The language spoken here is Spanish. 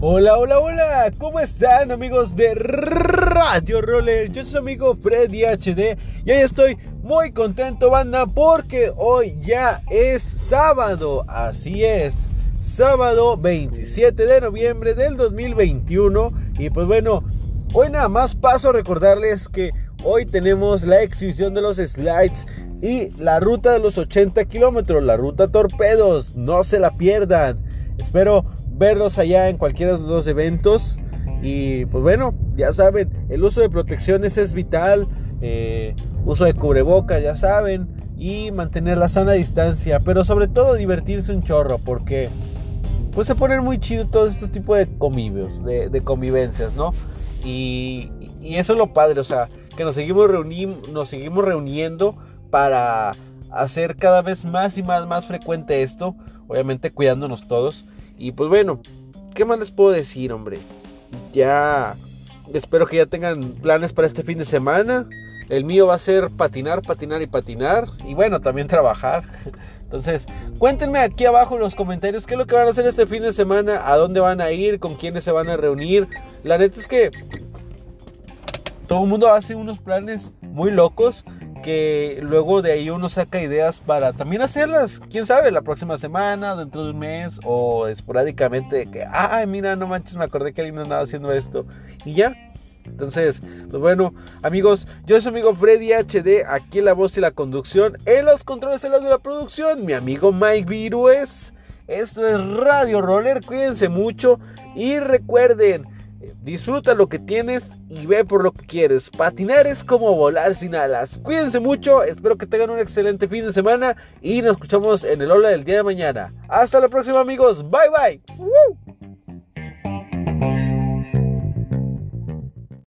Hola, hola, hola, ¿cómo están amigos de Radio Roller? Yo soy su amigo Freddy HD y hoy estoy muy contento banda porque hoy ya es sábado, así es, sábado 27 de noviembre del 2021 y pues bueno, hoy nada más paso a recordarles que hoy tenemos la exhibición de los slides y la ruta de los 80 kilómetros, la ruta torpedos, no se la pierdan. Espero verlos allá en cualquiera de los eventos. Y pues bueno, ya saben, el uso de protecciones es vital. Eh, uso de cubrebocas, ya saben. Y mantener la sana distancia. Pero sobre todo divertirse un chorro. Porque pues se ponen muy chido todos estos tipos de convivios. De, convivencias, ¿no? Y, y, eso es lo padre. O sea, que nos seguimos, nos seguimos reuniendo para hacer cada vez más y más, más frecuente esto. Obviamente cuidándonos todos. Y pues bueno, ¿qué más les puedo decir, hombre? Ya espero que ya tengan planes para este fin de semana. El mío va a ser patinar, patinar y patinar. Y bueno, también trabajar. Entonces, cuéntenme aquí abajo en los comentarios qué es lo que van a hacer este fin de semana, a dónde van a ir, con quiénes se van a reunir. La neta es que todo el mundo hace unos planes muy locos que luego de ahí uno saca ideas para también hacerlas, quién sabe, la próxima semana, dentro de un mes o esporádicamente que, ay, mira, no manches, me acordé que alguien andaba haciendo esto y ya. Entonces, pues bueno, amigos, yo soy su amigo Freddy HD, aquí en la voz y la conducción, en los controles de la producción, mi amigo Mike Virues. Esto es Radio Roller, cuídense mucho y recuerden, Disfruta lo que tienes y ve por lo que quieres. Patinar es como volar sin alas. Cuídense mucho, espero que tengan un excelente fin de semana y nos escuchamos en el Ola del día de mañana. Hasta la próxima amigos, bye bye.